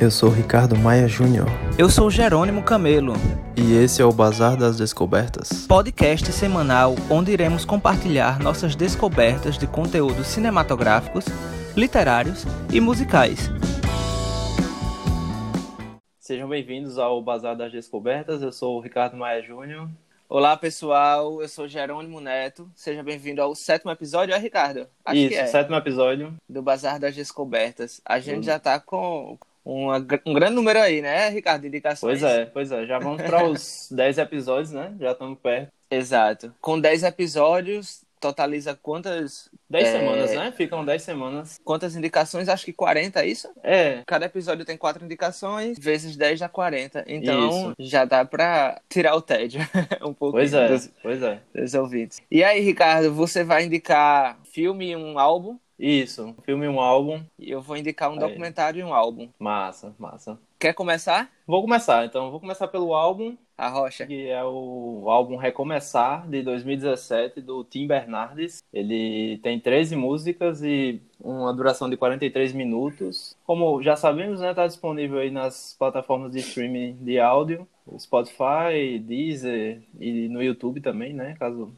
Eu sou Ricardo Maia Júnior. Eu sou Jerônimo Camelo. E esse é o Bazar das Descobertas. Podcast semanal onde iremos compartilhar nossas descobertas de conteúdos cinematográficos, literários e musicais. Sejam bem-vindos ao Bazar das Descobertas. Eu sou o Ricardo Maia Júnior. Olá, pessoal. Eu sou Jerônimo Neto. Seja bem-vindo ao sétimo episódio, é, Ricardo? Acho Isso, que é. sétimo episódio. Do Bazar das Descobertas. A gente já tá com uma, um grande número aí, né, Ricardo, indicações. Pois é, pois é. Já vamos para os 10 episódios, né? Já estamos perto. Exato. Com 10 episódios, totaliza quantas. 10 é... semanas, né? Ficam 10 semanas. Quantas indicações? Acho que 40, é isso? É. Cada episódio tem 4 indicações, vezes 10 dá 40. Então isso. já dá pra tirar o tédio um pouco. Pois é, dos, pois é. Dos ouvintes. E aí, Ricardo, você vai indicar filme e um álbum? Isso, um filme e um álbum. E eu vou indicar um Aí. documentário e um álbum. Massa, massa. Quer começar? Vou começar, então. Vou começar pelo álbum. A Rocha. Que é o álbum Recomeçar, de 2017, do Tim Bernardes. Ele tem 13 músicas e uma duração de 43 minutos. Como já sabemos, né, tá disponível aí nas plataformas de streaming de áudio. Spotify, Deezer e no YouTube também, né? Caso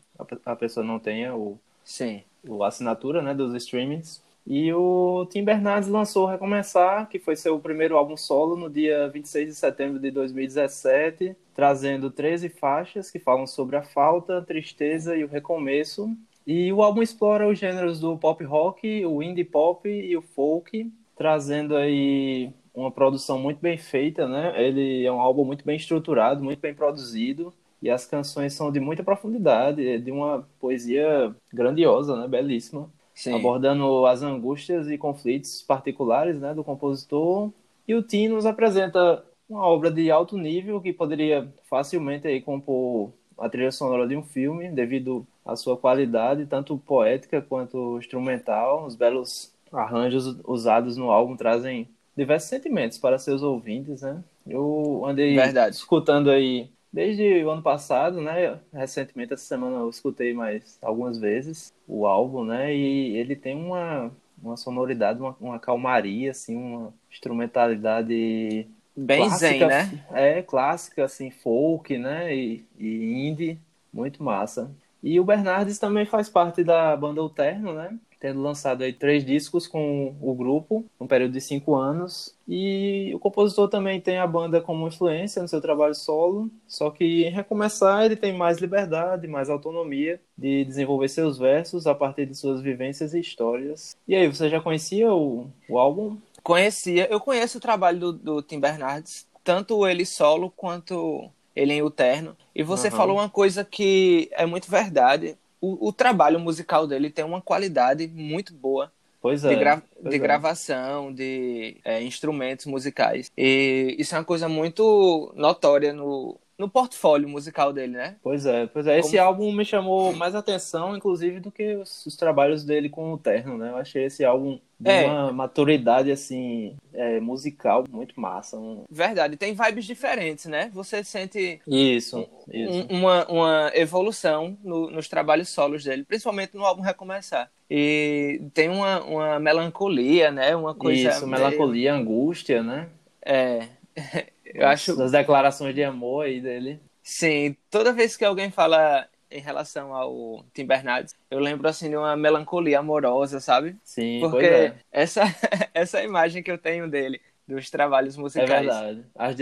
a pessoa não tenha o... Sim a assinatura né, dos streamings. E o Tim Bernardes lançou Recomeçar, que foi seu primeiro álbum solo no dia 26 de setembro de 2017, trazendo 13 faixas que falam sobre a falta, tristeza e o recomeço. E o álbum explora os gêneros do pop rock, o indie pop e o folk, trazendo aí uma produção muito bem feita, né? Ele é um álbum muito bem estruturado, muito bem produzido, e as canções são de muita profundidade, de uma poesia grandiosa, né? Belíssima. Sim. Abordando as angústias e conflitos particulares né, do compositor. E o Tim nos apresenta uma obra de alto nível que poderia facilmente aí, compor a trilha sonora de um filme, devido à sua qualidade, tanto poética quanto instrumental. Os belos arranjos usados no álbum trazem diversos sentimentos para seus ouvintes, né? Eu andei Verdade. escutando aí desde o ano passado, né? Recentemente, essa semana, eu escutei mais algumas vezes o álbum, né? E ele tem uma, uma sonoridade, uma, uma calmaria, assim, uma instrumentalidade bem clássica, zen, né? É, clássica, assim, folk, né? E, e indie, muito massa. E o Bernardes também faz parte da banda Alterno, né? Tendo lançado aí três discos com o grupo, um período de cinco anos. E o compositor também tem a banda como influência no seu trabalho solo, só que em recomeçar ele tem mais liberdade, mais autonomia de desenvolver seus versos a partir de suas vivências e histórias. E aí, você já conhecia o, o álbum? Conhecia, eu conheço o trabalho do, do Tim Bernardes, tanto ele solo quanto ele em Uterno. E você uhum. falou uma coisa que é muito verdade o, o, trabalho musical dele tem uma qualidade muito boa. Pois é. De, gra pois de é. gravação, de é, instrumentos musicais. E isso é uma coisa muito notória no, no portfólio musical dele, né? Pois é, pois é. Esse Como... álbum me chamou mais atenção, inclusive, do que os, os, trabalhos dele com o Terno, né? Eu achei esse álbum de é. uma maturidade, assim, é, musical muito massa. Um... Verdade, tem vibes diferentes, né? Você sente isso, isso. Um, uma, uma evolução no, nos trabalhos solos dele, principalmente no álbum Recomeçar. E tem uma, uma melancolia, né? Uma coisa. Isso, meio... melancolia, angústia, né? É. Eu acho. Das declarações de amor aí dele. Sim, toda vez que alguém fala em relação ao Tim Bernardes, eu lembro assim de uma melancolia amorosa, sabe? Sim, porque é. essa essa imagem que eu tenho dele dos trabalhos musicais. É verdade. As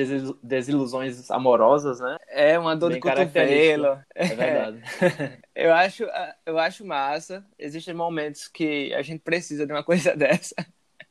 desilusões amorosas, né? É uma dor Bem de cotovelo. É verdade. eu acho eu acho massa. Existem momentos que a gente precisa de uma coisa dessa.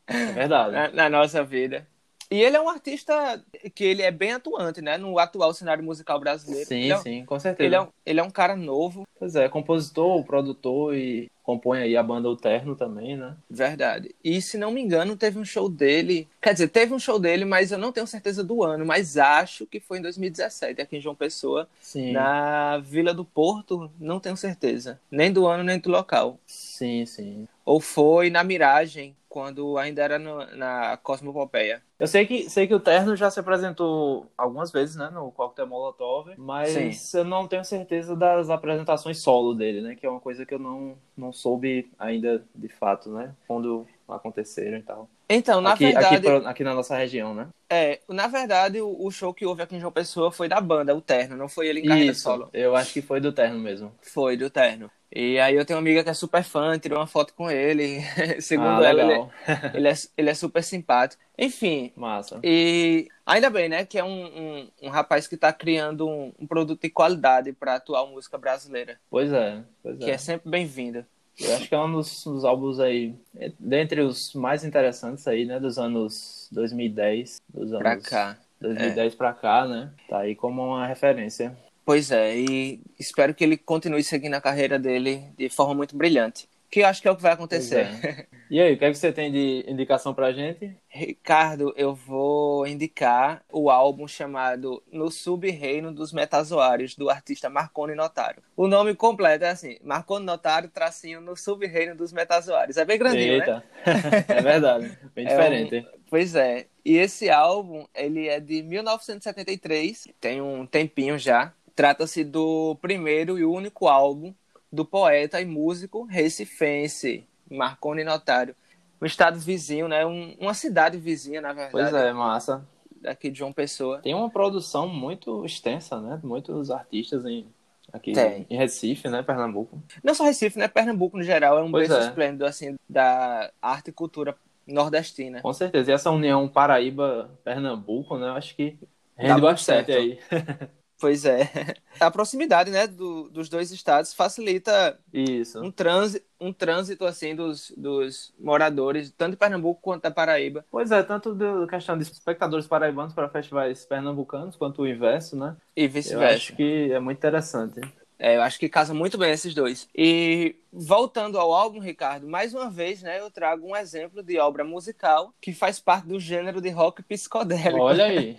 É verdade. na, na nossa vida. E ele é um artista que ele é bem atuante, né? No atual cenário musical brasileiro. Sim, é, sim, com certeza. Ele é, um, ele é um cara novo. Pois é, compositor, produtor e compõe aí a banda Terno também, né? Verdade. E se não me engano, teve um show dele. Quer dizer, teve um show dele, mas eu não tenho certeza do ano, mas acho que foi em 2017, aqui em João Pessoa. Sim. Na Vila do Porto, não tenho certeza. Nem do ano, nem do local. Sim, sim. Ou foi na Miragem, quando ainda era no, na Cosmopopeia. Eu sei que, sei que o Terno já se apresentou algumas vezes, né, no Cocktail Molotov, mas Sim. eu não tenho certeza das apresentações solo dele, né, que é uma coisa que eu não, não soube ainda de fato, né, quando aconteceram e tal. Então, na aqui, verdade. Aqui, aqui, na nossa região, né? É, na verdade, o, o, show que houve aqui em João Pessoa foi da banda, o Terno, não foi ele em carreira Isso, solo. Eu acho que foi do Terno mesmo. Foi, do Terno. E aí eu tenho uma amiga que é super fã, tirou uma foto com ele. Segundo ah, ela, ele, ele, é, ele é super simpático. Enfim. Massa. E ainda bem, né, que é um, um, um rapaz que está criando um, um, produto de qualidade para a atual música brasileira. Pois é, pois Que é. é sempre bem-vindo. Eu acho que é um dos, dos, álbuns aí, dentre os mais interessantes aí, né, dos anos 2010, dos anos pra cá. 2010 é. pra cá, né? Tá aí como uma referência. Pois é, e espero que ele continue seguindo a carreira dele de forma muito brilhante. Que eu acho que é o que vai acontecer. É. E aí, o que, é que você tem de indicação pra gente? Ricardo, eu vou indicar o álbum chamado No Sub-Reino dos Metazoários, do artista Marconi Notário. O nome completo é assim, Marconi Notário, tracinho no Sub-Reino dos Metazoários. É bem grandinho, Eita. né? é verdade, bem é diferente. Um... Pois é. E esse álbum, ele é de 1973, tem um tempinho já. Trata-se do primeiro e único álbum do poeta e músico recifense, Marconi Notário. Um estado vizinho, né? Um, uma cidade vizinha, na verdade. Pois é, massa. Daqui de João Pessoa. Tem uma produção muito extensa, né? Muitos artistas em, aqui Tem. em Recife, né? Pernambuco. Não só Recife, né? Pernambuco, no geral, é um Pois berço é. esplêndido, assim, da arte e cultura nordestina. Com certeza. E essa união Paraíba-Pernambuco, né? Eu acho que Dá rende muito bastante aí. Pois é. A proximidade, né, do, dos dois estados facilita Isso. um, transi, um trânsito, assim, dos, dos moradores, tanto de Pernambuco quanto da Paraíba. Pois é, tanto da questão de espectadores paraibanos para festivais pernambucanos, quanto o inverso, né? E vice-versa. acho que é muito interessante. É, eu acho que casa muito bem esses dois. E voltando ao álbum, Ricardo, mais uma vez, né, eu trago um exemplo de obra musical que faz parte do gênero de rock psicodélico. Olha aí.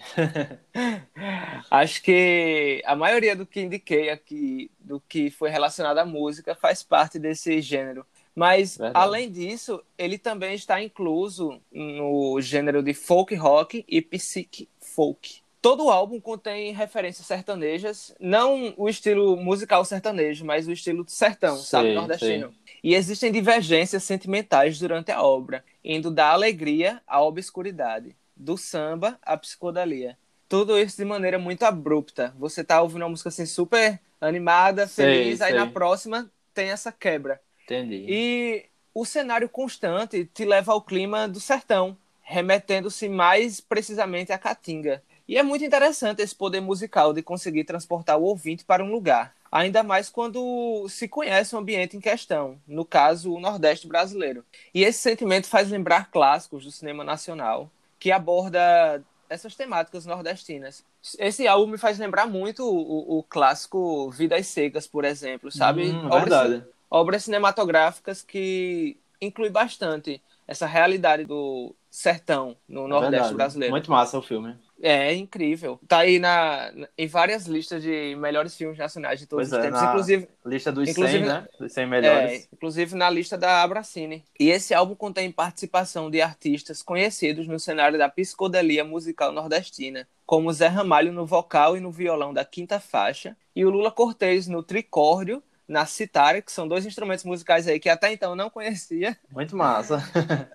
Acho que a maioria do que indiquei aqui, do que foi relacionado à música, faz parte desse gênero. Mas, Verdade. além disso, ele também está incluso no gênero de folk rock e psych folk. Todo o álbum contém referências sertanejas, não o estilo musical sertanejo, mas o estilo sertão, sabe, Sei, nordestino. E existem divergências sentimentais durante a obra, indo da alegria à obscuridade, do samba à psicodalia. Tudo isso de maneira muito abrupta. Você tá ouvindo uma música assim super animada, Sei, feliz, aí na próxima tem essa quebra. Entendi. E o cenário constante te leva ao clima do sertão, remetendo-se mais precisamente à caatinga. E é muito interessante esse poder musical de conseguir transportar o ouvinte para um lugar, ainda mais quando se conhece o ambiente em questão, no caso, o Nordeste brasileiro. E esse sentimento faz lembrar clássicos do cinema nacional, que aborda essas temáticas nordestinas. Esse álbum me faz lembrar muito o, o clássico Vidas Secas, por exemplo, sabe? Hum, Obras- verdade. obras cinematográficas que inclui bastante essa realidade do sertão no É Nordeste verdade. brasileiro. Muito massa o filme. É incrível. Tá aí na, em várias listas de melhores filmes nacionais de todos Pois os é, tempos, inclusive, Lista dos Inclusive, 100, né? Dos 100 é, melhores. inclusive na lista da Abracine. E esse álbum contém participação de artistas conhecidos no cenário da psicodelia musical nordestina, como Zé Ramalho no vocal e no violão da quinta faixa, e o Lula Cortez no tricórdio, na citara, que são dois instrumentos musicais aí que até então eu não conhecia. Muito massa.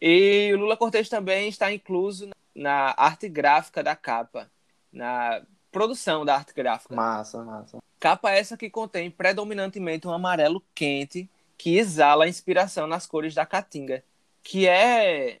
E o Lula Cortez também está incluso na arte gráfica da capa, na produção da arte gráfica. massa, massa. Capa essa que contém predominantemente um amarelo quente que exala a inspiração nas cores da caatinga, que é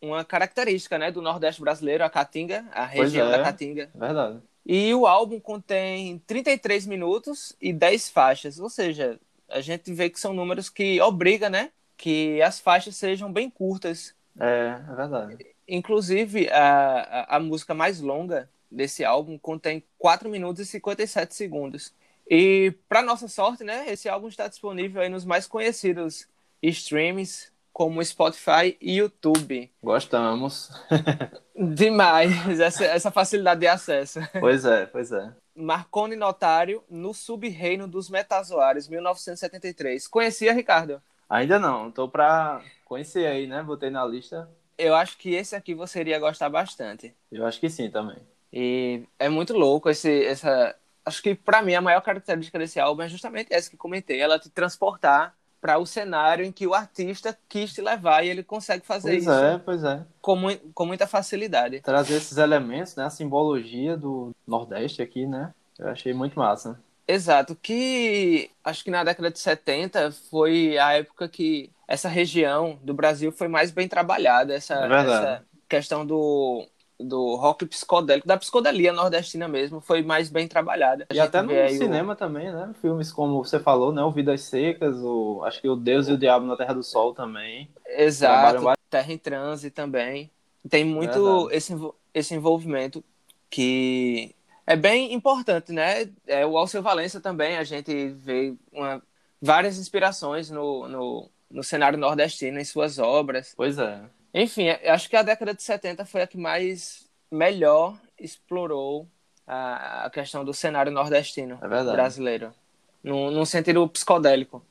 uma característica né, do Nordeste brasileiro, a caatinga, a região é. da caatinga. Verdade. E o álbum contém 33 minutos e 10 faixas, ou seja, a gente vê que são números que obrigam, né, que as faixas sejam bem curtas, É, é verdade. Inclusive, a, a, a música mais longa desse álbum contém 4 minutos e 57 segundos. E, para nossa sorte, né, esse álbum está disponível aí nos mais conhecidos streams, como Spotify e YouTube. Gostamos. Demais, essa, essa facilidade de acesso. pois é, pois é. Marconi Notário, no Sub-Reino dos Metazoários, 1973. Conhecia, Ricardo? Ainda não, tô pra conhecer aí, né? Botei na lista. Eu acho que esse aqui você iria gostar bastante. Eu acho que sim também. E é muito louco esse, essa. Acho que pra mim a maior característica desse álbum é justamente essa que comentei, ela te transportar para o cenário em que o artista quis te levar e ele consegue fazer pois isso. Pois é, pois é. Com, mu com muita facilidade. Trazer esses elementos, né? A simbologia do Nordeste aqui, né? Eu achei muito massa. Exato, que acho que na década de 70 foi a época que essa região do Brasil foi mais bem trabalhada, essa, é essa questão do, do rock psicodélico, da psicodelia nordestina mesmo, foi mais bem trabalhada. E até no cinema o... também, né? Filmes como você falou, né? O Vidas Secas, o, acho que o Deus e o Diabo na Terra do Sol também. Exato, Terra em Transe também. Tem muito esse, esse envolvimento que é bem importante, né? É, o Alceu Valença também, a gente vê uma, várias inspirações no, no, no cenário nordestino em suas obras. Pois é. Enfim, acho que a década de 70 foi a que mais melhor explorou a, a questão do cenário nordestino é brasileiro, num, num sentido psicodélico.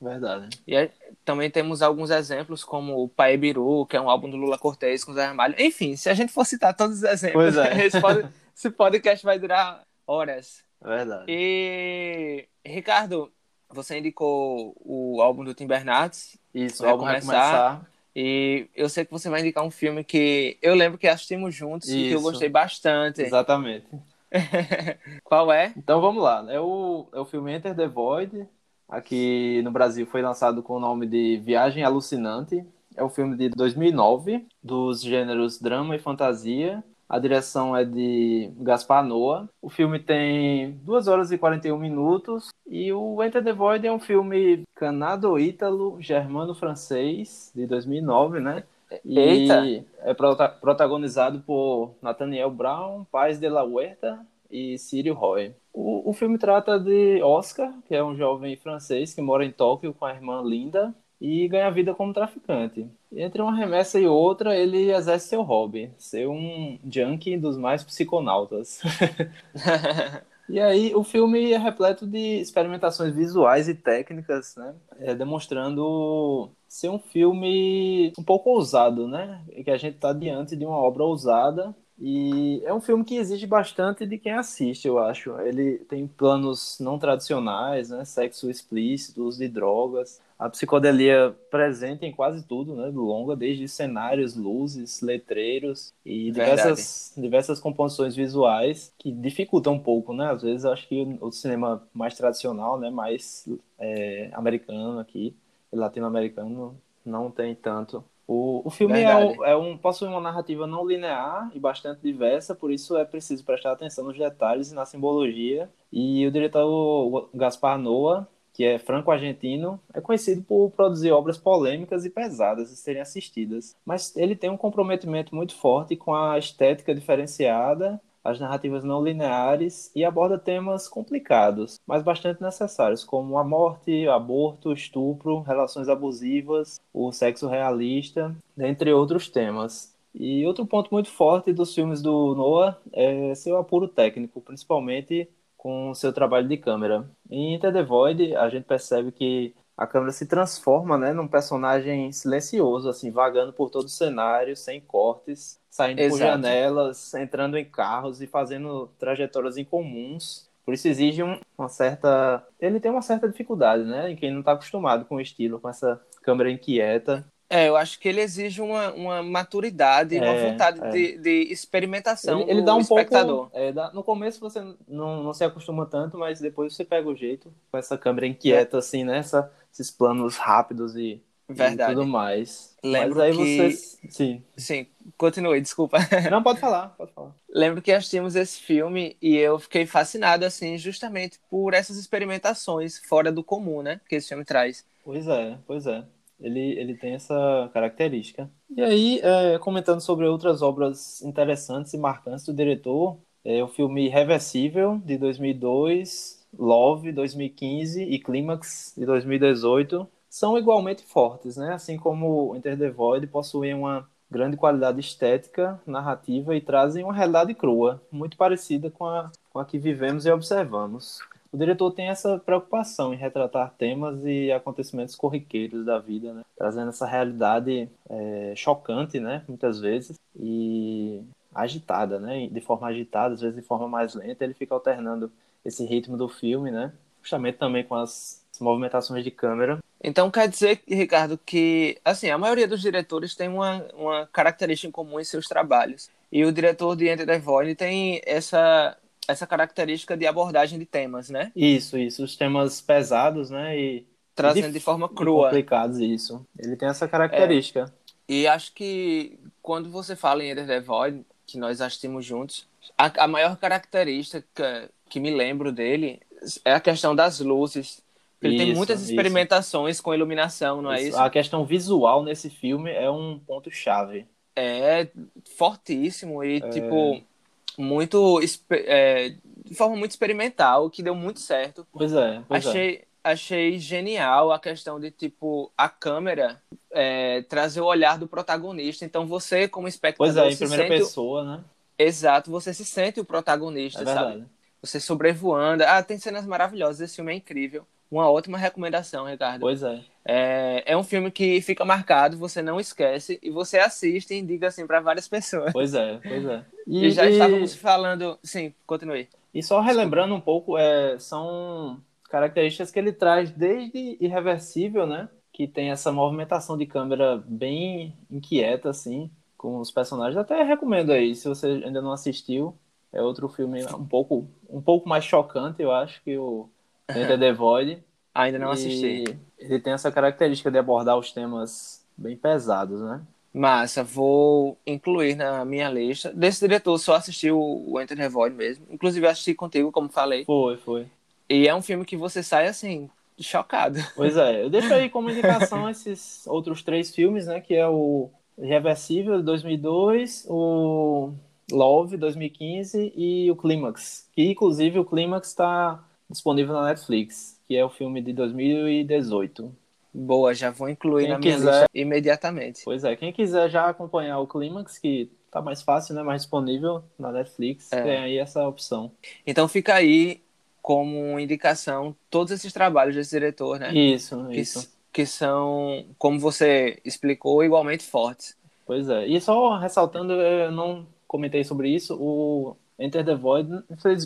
Verdade. E também temos alguns exemplos, como o Pai Biru, que é um álbum do Lula Cortez com Zé Ramalho. Enfim, se a gente for citar todos os exemplos, é. esse, pod, esse podcast vai durar horas. Verdade. E, Ricardo, você indicou o álbum do Tim Bernardes. Isso, o álbum começar. começar. E eu sei que você vai indicar um filme que eu lembro que assistimos juntos Isso. e que eu gostei bastante. Exatamente. Qual é? Então vamos lá. É o, é o filme Enter the Void, Aqui no Brasil foi lançado com o nome de Viagem Alucinante. É um filme de 2009, dos gêneros drama e fantasia. A direção é de Gaspar Noa. O filme tem 2 horas e 41 minutos. E o Enter the Void é um filme canado-ítalo, germano-francês, de 2009, né? E Eita! é protagonizado por Nathaniel Brown, Paz de la Huerta e Círio Roy. O, o filme trata de Oscar, que é um jovem francês que mora em Tóquio com a irmã Linda e ganha vida como traficante. Entre uma remessa e outra, ele exerce seu hobby, ser um junkie dos mais psiconautas. E aí o filme é repleto de experimentações visuais e técnicas, né? É, demonstrando ser um filme um pouco ousado, né? Que a gente está diante de uma obra ousada e é um filme que exige bastante de quem assiste, eu acho. Ele tem planos não tradicionais, né? Sexo explícito, uso de drogas. A psicodelia presente em quase tudo, né? Do longa, desde cenários, luzes, letreiros e diversas, diversas composições visuais que dificultam um pouco, né? Às vezes acho que o cinema mais tradicional, né? Mais é, americano aqui, latino-americano, não tem tanto o, o filme é um, é um, possui uma narrativa não linear e bastante diversa, por isso é preciso prestar atenção nos detalhes e na simbologia. E o diretor Gaspar Noa, que é franco-argentino, é conhecido por produzir obras polêmicas e pesadas de serem assistidas. Mas ele tem um comprometimento muito forte com a estética diferenciada as narrativas não lineares e aborda temas complicados, mas bastante necessários, como a morte, aborto, estupro, relações abusivas, o sexo realista, dentre outros temas. E outro ponto muito forte dos filmes do Noah é seu apuro técnico, principalmente com seu trabalho de câmera. Em the Void, a gente percebe que a câmera se transforma né, num personagem silencioso, assim, vagando por todo o cenário, sem cortes, saindo Exato. por janelas, entrando em carros e fazendo trajetórias incomuns. Por isso exige um, uma certa. Ele tem uma certa dificuldade, né? Em quem não está acostumado com o estilo, com essa câmera inquieta. É, eu acho que ele exige uma, uma maturidade, é, uma vontade é. de, de, experimentação ele, ele dá um espectador. Pouco, é, dá, no começo você não, não se acostuma tanto, mas depois você pega o jeito com essa câmera inquieta, assim, né? Essa, esses planos rápidos e, Verdade. e tudo mais. Lembro mas aí que... vocês... Sim. Sim, continue, desculpa. Não, pode falar, pode falar. Lembro que assistimos esse filme e eu fiquei fascinado, assim, justamente por essas experimentações fora do comum, né? Que esse filme traz. Pois é, pois é. Ele, ele tem essa característica. E aí, é, comentando sobre outras obras interessantes e marcantes do diretor, é o filme Reversível, de 2002, Love, 2015 e Clímax, de 2018, são igualmente fortes, né? Assim como Enter the Void possuem uma grande qualidade estética, narrativa e trazem uma realidade crua, muito parecida com a, com a que vivemos e observamos o diretor tem essa preocupação em retratar temas e acontecimentos corriqueiros da vida, né? trazendo essa realidade é, chocante, né? muitas vezes, e agitada, né? de forma agitada, às vezes de forma mais lenta, ele fica alternando esse ritmo do filme, né? justamente também com as movimentações de câmera. Então quer dizer, Ricardo, que assim, a maioria dos diretores tem uma, uma característica em comum em seus trabalhos. E o diretor de Enter the Void tem essa, essa característica de abordagem de temas, né? Isso, isso. Os temas pesados, né? E trazendo de, de forma crua. Complicados, isso. Ele tem essa característica. É. E acho que quando você fala em Enter the Void, que nós assistimos juntos, a, a maior característica que me lembro dele é a questão das luzes ele isso, tem muitas experimentações isso. com iluminação, não é isso? A questão visual nesse filme é um ponto-chave. É fortíssimo e, é... tipo, muito. É, de forma muito experimental, que deu muito certo. Pois é. Pois é. achei, é. achei genial a questão de, tipo, a câmera é, trazer o olhar do protagonista. Então você, como espectador. Pois é, em primeira pessoa, né? Exato, você se sente o protagonista, é sabe? Você sobrevoando. Ah, tem cenas maravilhosas, esse filme é incrível uma ótima recomendação, Ricardo. Pois é. é. É um filme que fica marcado, você não esquece, e você assiste e indica assim para várias pessoas. Pois é, pois é. E, e já e... estávamos falando. Sim, continue. E só relembrando um pouco, é, são características que ele traz desde Irreversível, né? Que tem essa movimentação de câmera bem inquieta, assim, com os personagens. Até recomendo aí, se você ainda não assistiu. É outro filme um pouco, um pouco mais chocante, eu acho, que o Enter the Void. Ainda não assisti. Ele tem essa característica de abordar os temas bem pesados, né? Massa, vou incluir na minha lista. Desse diretor, só assisti o Enter the Void mesmo. Inclusive, assisti contigo, como falei. Foi, foi. E é um filme que você sai, assim, chocado. Pois é. Eu deixo aí como indicação esses outros três filmes, né? Que é o Reversível, de 2002, o Love, 2015 e o Clímax. Que, inclusive, o Clímax está disponível na Netflix, que é o filme de 2018. Boa, já vou incluir quem na minha quiser, lista imediatamente. Pois é, quem quiser já acompanhar o Clímax, que tá mais fácil, né, mais disponível na Netflix, é. tem aí essa opção. Então fica aí como indicação todos esses trabalhos desse diretor, né? Isso, que, isso. Que são, como você explicou, igualmente fortes. Pois é. E só ressaltando, eu não comentei sobre isso, o Enter the Void,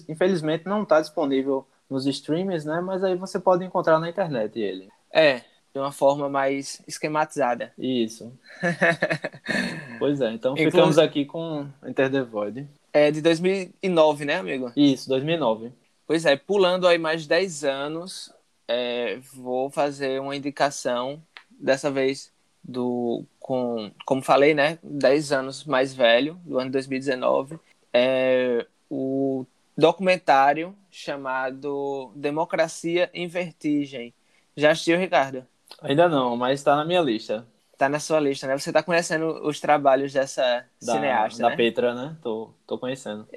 infelizmente, não está disponível nos streamers, né? Mas aí você pode encontrar na internet ele. É, de uma forma mais esquematizada. Isso. pois é, então Inclu... ficamos aqui com Enter the Void. É de 2009, né, amigo? Isso, 2009. Pois é, pulando aí mais 10 anos, é, vou fazer uma indicação, dessa vez do, com, como falei, né, 10 anos mais velho, do ano 2019, é documentário chamado Democracia em Vertigem. Já assistiu, Ricardo? Ainda não, mas está na minha lista. Está na sua lista, né? Você está conhecendo os trabalhos dessa da, cineasta, da né? Petra, né? Tô, tô conhecendo.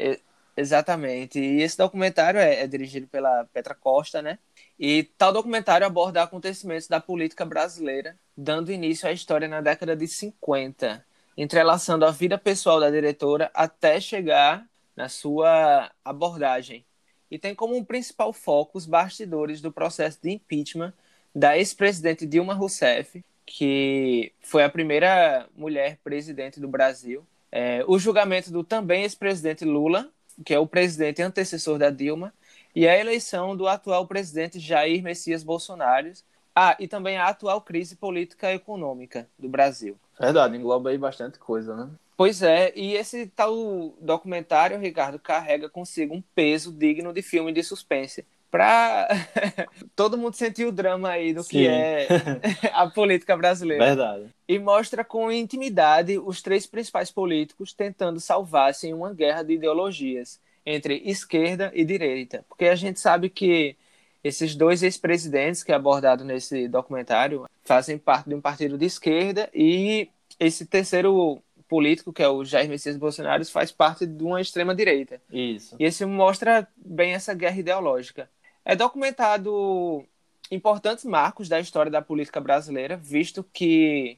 exatamente. E esse documentário é, é dirigido pela Petra Costa, né? E tal documentário aborda acontecimentos da política brasileira, dando início à história na década de 50, entrelaçando a vida pessoal da diretora até chegar na sua abordagem. E tem como principal foco os bastidores do processo de impeachment da ex-presidente Dilma Rousseff, que foi a primeira mulher presidente do Brasil. É, o julgamento do também ex-presidente Lula, que é o presidente antecessor da Dilma, e a eleição do atual presidente Jair Messias Bolsonaro. Ah, e também a atual crise política e econômica do Brasil. Verdade, engloba aí bastante coisa, né? Pois é, e esse tal documentário, Ricardo, carrega consigo um peso digno de filme de suspense. Pra todo mundo sentir o drama aí do Sim. que é a política brasileira. Verdade. E mostra com intimidade os três principais políticos tentando salvar-se em uma guerra de ideologias entre esquerda e direita. Porque a gente sabe que esses dois ex-presidentes que é abordado nesse documentário fazem parte de um partido de esquerda e esse terceiro político, que é o Jair Messias Bolsonaro, faz parte de uma extrema-direita. Isso. E esse mostra bem essa guerra ideológica. É documentado importantes marcos da história da política brasileira, visto que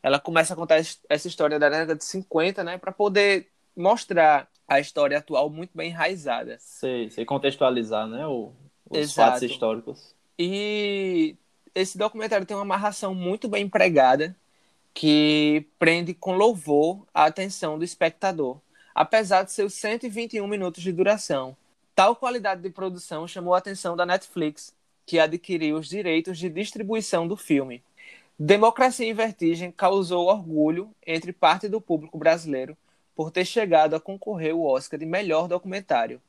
ela começa a contar essa história da década de 50, né, para poder mostrar a história atual muito bem enraizada. Sei, sei contextualizar, né, o, os Exato. fatos históricos. E esse documentário tem uma amarração muito bem empregada, que prende com louvor a atenção do espectador, apesar de seus 121 minutos de duração. Tal qualidade de produção chamou a atenção da Netflix, que adquiriu os direitos de distribuição do filme. Democracia em Vertigem causou orgulho entre parte do público brasileiro por ter chegado a concorrer ao Oscar de melhor documentário,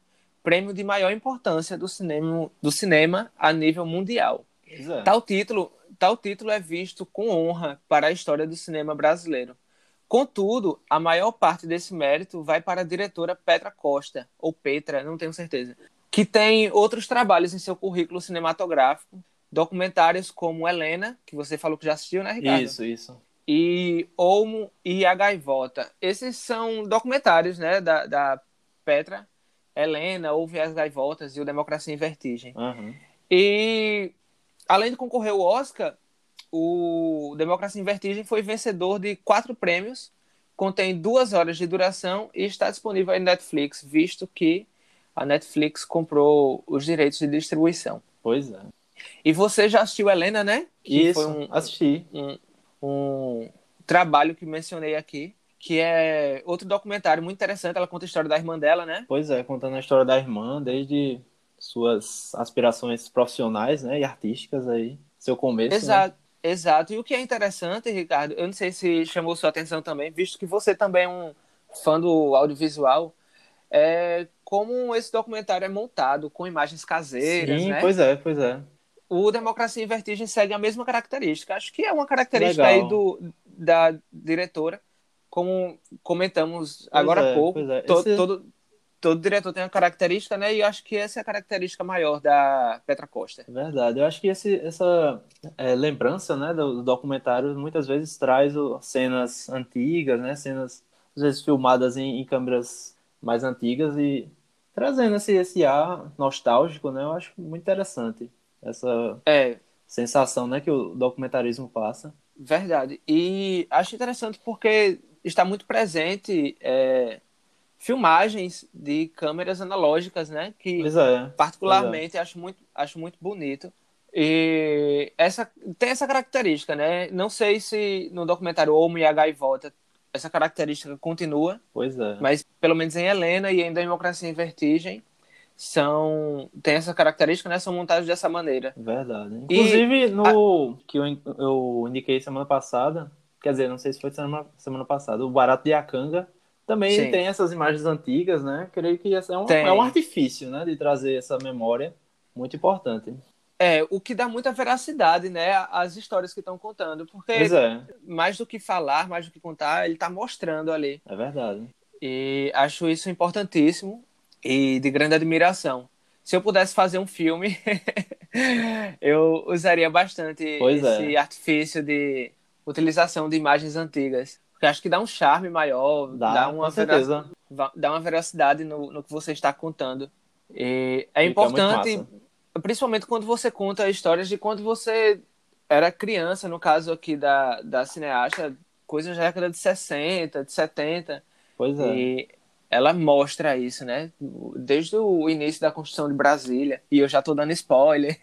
prêmio de maior importância do cinema, do cinema a nível mundial. É. Tal título, tal título é visto com honra para a história do cinema brasileiro. Contudo, a maior parte desse mérito vai para a diretora Petra Costa, ou Petra, não tenho certeza, que tem outros trabalhos em seu currículo cinematográfico, documentários como Helena, que você falou que já assistiu, né, Ricardo? Isso, isso. E Olmo e A Gaivota. Esses são documentários, né, da, da Petra, Helena, Ouve as Gaivotas e o Democracia em Vertigem. Uhum. E, além de concorrer ao Oscar, o Democracia em Vertigem foi vencedor de quatro prêmios, contém duas horas de duração e está disponível na Netflix, visto que a Netflix comprou os direitos de distribuição. Pois é. E você já assistiu Helena, né? Que Isso, foi um, assisti. Um, um trabalho que mencionei aqui, que é outro documentário muito interessante. Ela conta a história da irmã dela, né? Pois é, contando a história da irmã desde suas aspirações profissionais, né, e artísticas aí, seu começo. Né? Exato. Né? Exato. E o que é interessante, Ricardo, eu não sei se chamou sua atenção também, visto que você também é um fã do audiovisual, é como esse documentário é montado com imagens caseiras, Sim, né? pois é, pois é o Democracia em Vertigem segue a mesma característica. Acho que é uma característica Legal. aí do, da diretora, como comentamos pois agora há é, pouco. É. Esse... todo, todo diretor tem uma característica, né? E acho que essa é a característica maior da Petra Costa. Verdade. Eu acho que esse, essa é, lembrança né, do, do, documentário muitas vezes traz o, cenas antigas, né? Cenas, às vezes, filmadas em, em câmeras mais antigas e trazendo esse, esse ar nostálgico, né? Eu acho muito interessante essa é. sensação né, que o documentarismo passa. Verdade. E acho interessante porque está muito presente é, filmagens de câmeras analógicas, né? Que é, particularmente é. acho muito acho muito bonito. E essa tem essa característica, né? Não sei se no documentário Homo e a Gaivota essa característica continua. Pois é. Mas pelo menos em Helena e em Democracia em Vertigem são tem essa característica, né? São montados dessa maneira. Verdade. Inclusive, e no a... que eu, eu indiquei semana passada, quer dizer, não sei se foi semana, semana passada, o Barato de Acanga também Sim. tem essas imagens antigas, né? Creio que é um, é um artifício, né? De trazer essa memória muito importante. É, o que dá muita veracidade, né, às histórias que estão contando, porque é. mais do que falar, mais do que contar, ele está mostrando ali. É verdade. E acho isso importantíssimo e de grande admiração. Se eu pudesse fazer um filme, eu usaria bastante pois esse é. artifício de utilização de imagens antigas. Porque acho que dá um charme maior, dá, dá uma, veracidade, dá uma veracidade no, no que você está contando. E é Fica importante, principalmente quando você conta histórias de quando você era criança, no caso aqui da, da cineasta, coisas da década de 60, de 70. Pois é. E ela mostra isso, né? Desde o início da construção de Brasília. E eu já tô dando spoiler.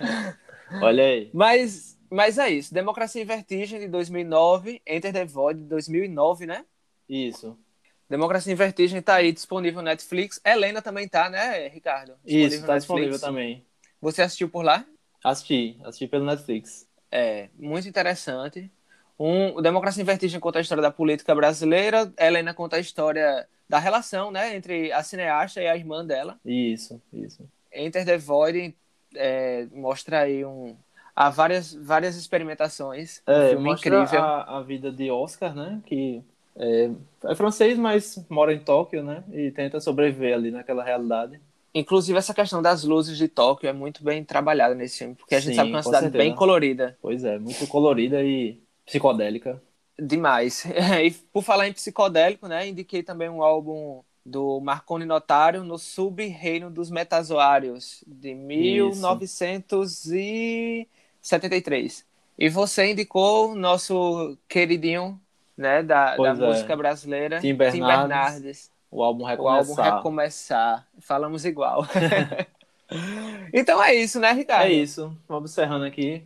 Olha aí. Mas, mas é isso. Democracia em Vertigem de 2009, Enter the Void de 2009, né? Isso. Democracia em Vertigem tá aí disponível no Netflix. Helena também tá, né, Ricardo? Disponível isso, tá disponível também. Você assistiu por lá? Assisti, assisti pelo Netflix. É, muito interessante. Um, o Democracia em Vertigem conta a história da política brasileira, Helena conta a história da relação, né, entre a cineasta e a irmã dela. Isso, isso. Enter the Void é, mostra aí um há várias várias experimentações. É, um filme incrível. A, a vida de Oscar, né, que é, é francês, mas mora em Tóquio, né, e tenta sobreviver ali naquela realidade. Inclusive, essa questão das luzes de Tóquio é muito bem trabalhada nesse filme, porque a gente Sim, sabe que é uma cidade certeza. bem colorida. Pois é, muito colorida e psicodélica. Demais. E por falar em psicodélico, né, indiquei também um álbum do Marconi Notário no Sub-Reino dos Metazoários, de 1973. E você indicou nosso queridinho, né, da, da é. música brasileira, Tim Bernardes, Tim Bernardes. O álbum Recomeçar. O álbum Recomeçar. Falamos igual. então é isso, né, Ricardo? É isso. Vamos encerrando aqui.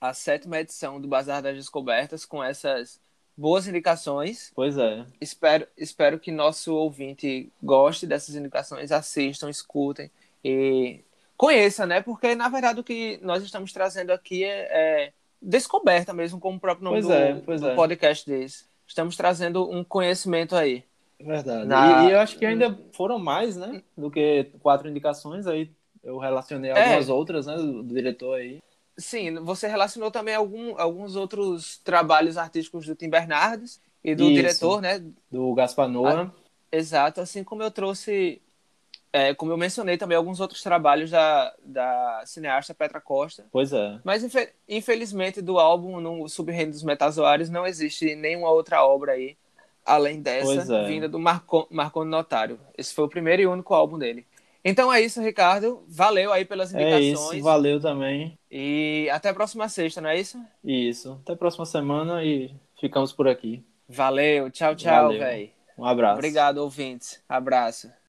A sétima edição do Bazar das Descobertas com essas boas indicações. Pois é. Espero, espero que nosso ouvinte goste dessas indicações, assistam, escutem e conheça, né? Porque, na verdade, o que nós estamos trazendo aqui é, é descoberta mesmo, como o próprio nome pois do, é, do é. podcast desse. Estamos trazendo um conhecimento aí. Verdade. Na- E, e eu acho que ainda foram mais, né? Do que quatro indicações. Aí eu relacionei É. algumas outras, né? Do, do diretor aí. Sim, você relacionou também algum, alguns outros trabalhos artísticos do Tim Bernardes e do Isso. diretor, né? Do Gaspar Noa. Exato, assim como eu trouxe, é, como eu mencionei também alguns outros trabalhos da, da cineasta Petra Costa. Pois é. Mas infe- infelizmente do álbum no Subreino dos Metazoários não existe nenhuma outra obra aí, além dessa, é. vinda do Marco, Marconi Notário. Esse foi o primeiro e único álbum dele. Então é isso, Ricardo. Valeu aí pelas É indicações. isso. Valeu também. E até a próxima sexta, não é isso? Isso. Até a próxima semana e ficamos por aqui. Valeu, tchau, tchau, velho. Um abraço. Obrigado, ouvintes. Abraço.